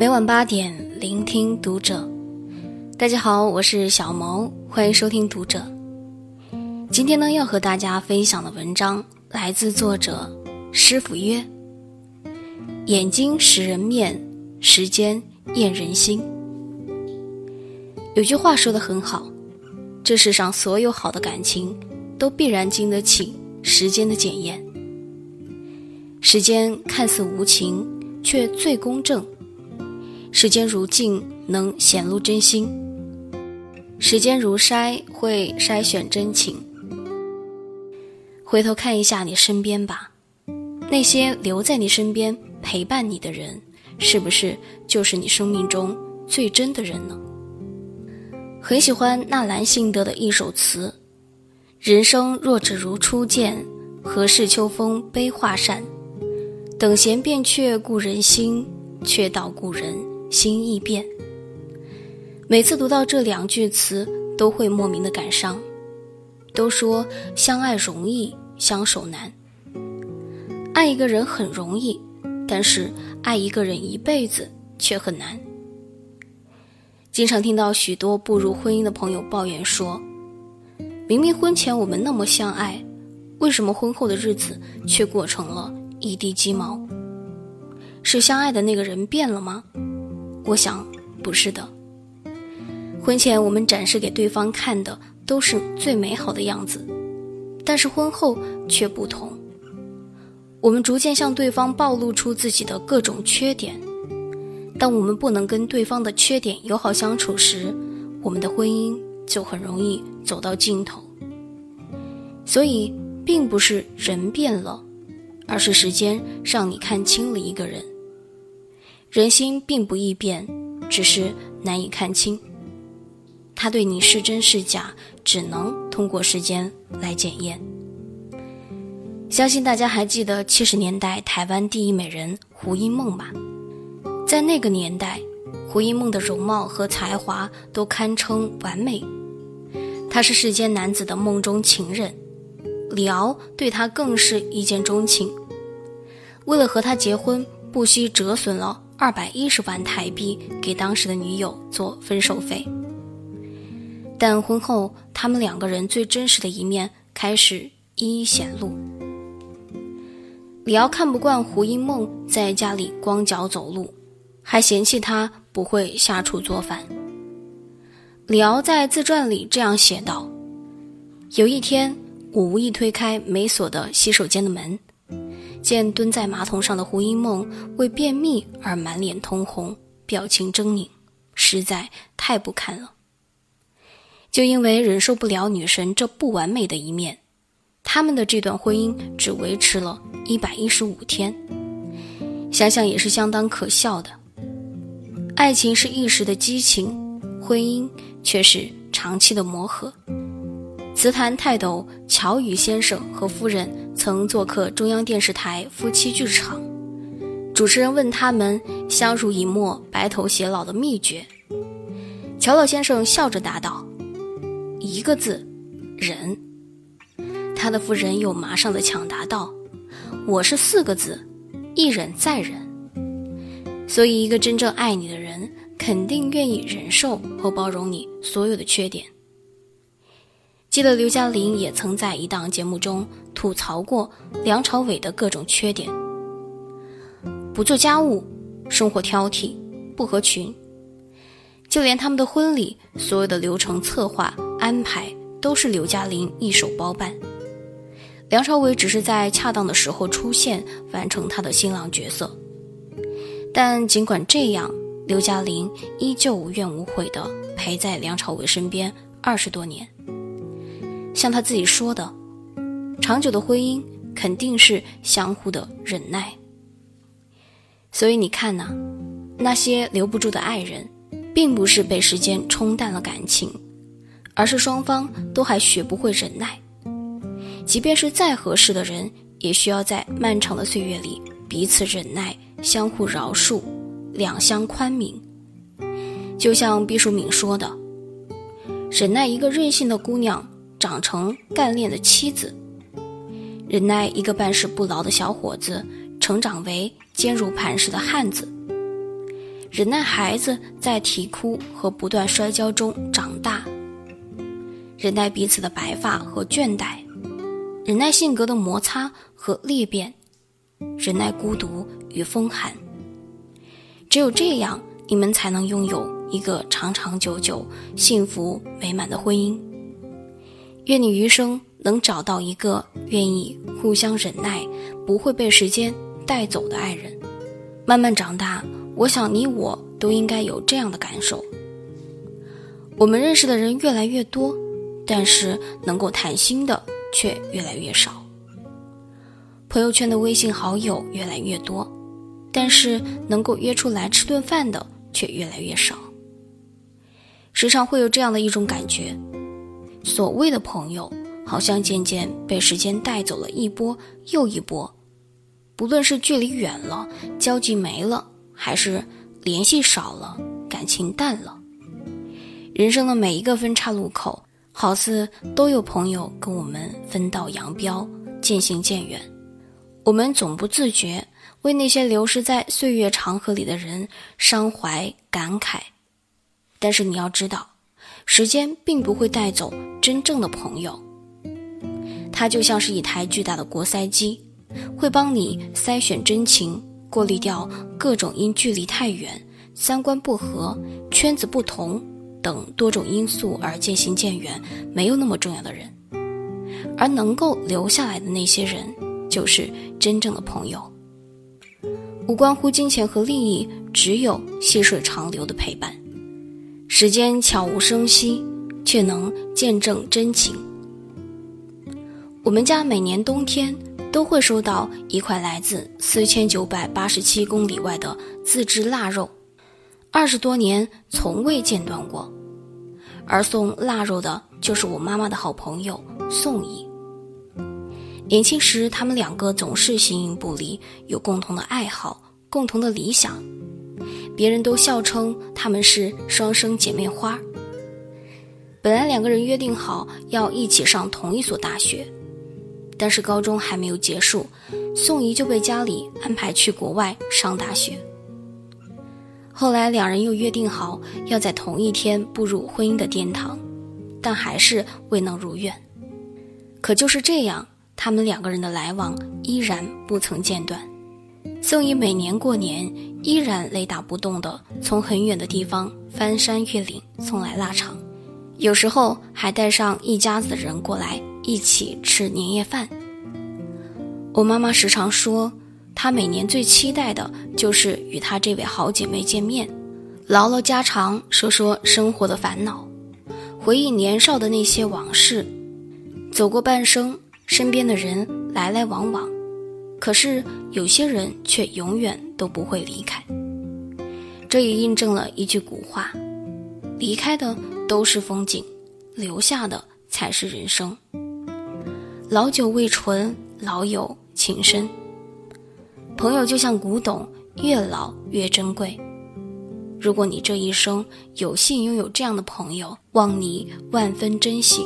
每晚八点，聆听读者。大家好，我是小萌，欢迎收听读者。今天呢，要和大家分享的文章来自作者师傅曰：“眼睛识人面，时间验人心。”有句话说的很好，这世上所有好的感情，都必然经得起时间的检验。时间看似无情，却最公正。时间如镜，能显露真心；时间如筛，会筛选真情。回头看一下你身边吧，那些留在你身边陪伴你的人，是不是就是你生命中最真的人呢？很喜欢纳兰性德的一首词：“人生若只如初见，何事秋风悲画扇？等闲变却故人心，却道故人。”心易变。每次读到这两句词，都会莫名的感伤。都说相爱容易，相守难。爱一个人很容易，但是爱一个人一辈子却很难。经常听到许多步入婚姻的朋友抱怨说：“明明婚前我们那么相爱，为什么婚后的日子却过成了一地鸡毛？是相爱的那个人变了吗？”我想，不是的。婚前我们展示给对方看的都是最美好的样子，但是婚后却不同。我们逐渐向对方暴露出自己的各种缺点。当我们不能跟对方的缺点友好相处时，我们的婚姻就很容易走到尽头。所以，并不是人变了，而是时间让你看清了一个人。人心并不易变，只是难以看清。他对你是真是假，只能通过时间来检验。相信大家还记得七十年代台湾第一美人胡因梦吧？在那个年代，胡因梦的容貌和才华都堪称完美。她是世间男子的梦中情人，李敖对她更是一见钟情。为了和她结婚，不惜折损了。二百一十万台币给当时的女友做分手费，但婚后他们两个人最真实的一面开始一一显露。李敖看不惯胡因梦在家里光脚走路，还嫌弃她不会下厨做饭。李敖在自传里这样写道：“有一天，我无意推开没锁的洗手间的门。”见蹲在马桶上的胡因梦为便秘而满脸通红，表情狰狞，实在太不堪了。就因为忍受不了女神这不完美的一面，他们的这段婚姻只维持了一百一十五天。想想也是相当可笑的。爱情是一时的激情，婚姻却是长期的磨合。词坛泰斗乔羽先生和夫人曾做客中央电视台夫妻剧场，主持人问他们相濡以沫、白头偕老的秘诀，乔老先生笑着答道：“一个字，忍。”他的夫人又马上的抢答道：“我是四个字，一忍再忍。”所以，一个真正爱你的人，肯定愿意忍受和包容你所有的缺点。记得刘嘉玲也曾在一档节目中吐槽过梁朝伟的各种缺点：不做家务、生活挑剔、不合群，就连他们的婚礼，所有的流程策划安排都是刘嘉玲一手包办，梁朝伟只是在恰当的时候出现，完成他的新郎角色。但尽管这样，刘嘉玲依旧无怨无悔地陪在梁朝伟身边二十多年。像他自己说的，长久的婚姻肯定是相互的忍耐。所以你看呐，那些留不住的爱人，并不是被时间冲淡了感情，而是双方都还学不会忍耐。即便是再合适的人，也需要在漫长的岁月里彼此忍耐，相互饶恕，两相宽明。就像毕淑敏说的：“忍耐一个任性的姑娘。”长成干练的妻子，忍耐一个办事不牢的小伙子，成长为坚如磐石的汉子；忍耐孩子在啼哭和不断摔跤中长大，忍耐彼此的白发和倦怠，忍耐性格的摩擦和裂变，忍耐孤独与风寒。只有这样，你们才能拥有一个长长久久、幸福美满的婚姻。愿你余生能找到一个愿意互相忍耐、不会被时间带走的爱人。慢慢长大，我想你我都应该有这样的感受。我们认识的人越来越多，但是能够谈心的却越来越少。朋友圈的微信好友越来越多，但是能够约出来吃顿饭的却越来越少。时常会有这样的一种感觉：所谓的朋友，好像渐渐被时间带走了一波又一波。不论是距离远了，交集没了，还是联系少了，感情淡了，人生的每一个分岔路口，好似都有朋友跟我们分道扬镳，渐行渐远。我们总不自觉为那些流失在岁月长河里的人伤怀感慨，但是你要知道，时间并不会带走真正的朋友，它就像是一台巨大的过筛机。会帮你筛选真情，过滤掉各种因距离太远、三观不合、圈子不同等多种因素而渐行渐远、没有那么重要的人，而能够留下来的那些人，就是真正的朋友。无关乎金钱和利益，只有细水长流的陪伴。时间悄无声息，却能见证真情。我们家每年冬天。都会收到一块来自四千九百八十七公里外的自制腊肉，二十多年从未间断过。而送腊肉的就是我妈妈的好朋友宋姨。年轻时，他们两个总是形影不离，有共同的爱好，共同的理想，别人都笑称他们是双生姐妹花。本来两个人约定好要一起上同一所大学。但是高中还没有结束，宋怡就被家里安排去国外上大学。后来两人又约定好要在同一天步入婚姻的殿堂，但还是未能如愿。可就是这样，他们两个人的来往依然不曾间断。宋怡每年过年依然雷打不动地从很远的地方翻山越岭送来腊肠，有时候还带上一家子人过来。一起吃年夜饭。我妈妈时常说，她每年最期待的就是与她这位好姐妹见面，唠唠家常，说说生活的烦恼，回忆年少的那些往事。走过半生，身边的人来来往往，可是有些人却永远都不会离开。这也印证了一句古话：离开的都是风景，留下的才是人生。老酒未醇，老友情深。朋友就像古董，越老越珍贵。如果你这一生有幸拥有这样的朋友，望你万分珍惜。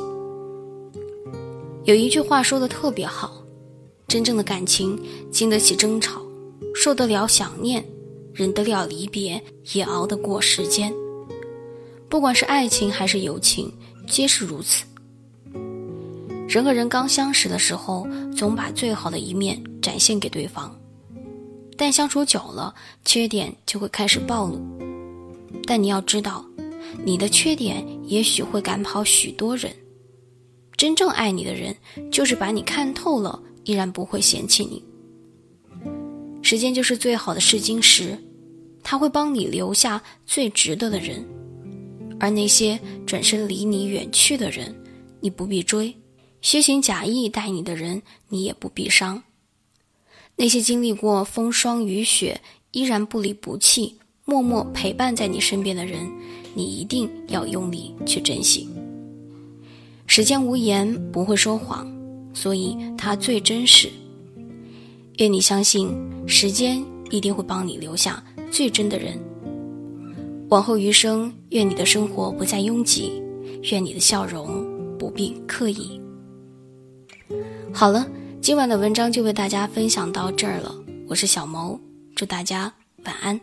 有一句话说的特别好：真正的感情经得起争吵，受得了想念，忍得了离别，也熬得过时间。不管是爱情还是友情，皆是如此。人和人刚相识的时候，总把最好的一面展现给对方，但相处久了，缺点就会开始暴露。但你要知道，你的缺点也许会赶跑许多人。真正爱你的人，就是把你看透了，依然不会嫌弃你。时间就是最好的试金石，他会帮你留下最值得的人，而那些转身离你远去的人，你不必追。虚情假意待你的人，你也不必伤；那些经历过风霜雨雪，依然不离不弃、默默陪伴在你身边的人，你一定要用力去珍惜。时间无言，不会说谎，所以它最真实。愿你相信，时间一定会帮你留下最真的人。往后余生，愿你的生活不再拥挤，愿你的笑容不必刻意。好了，今晚的文章就为大家分享到这儿了。我是小谋，祝大家晚安。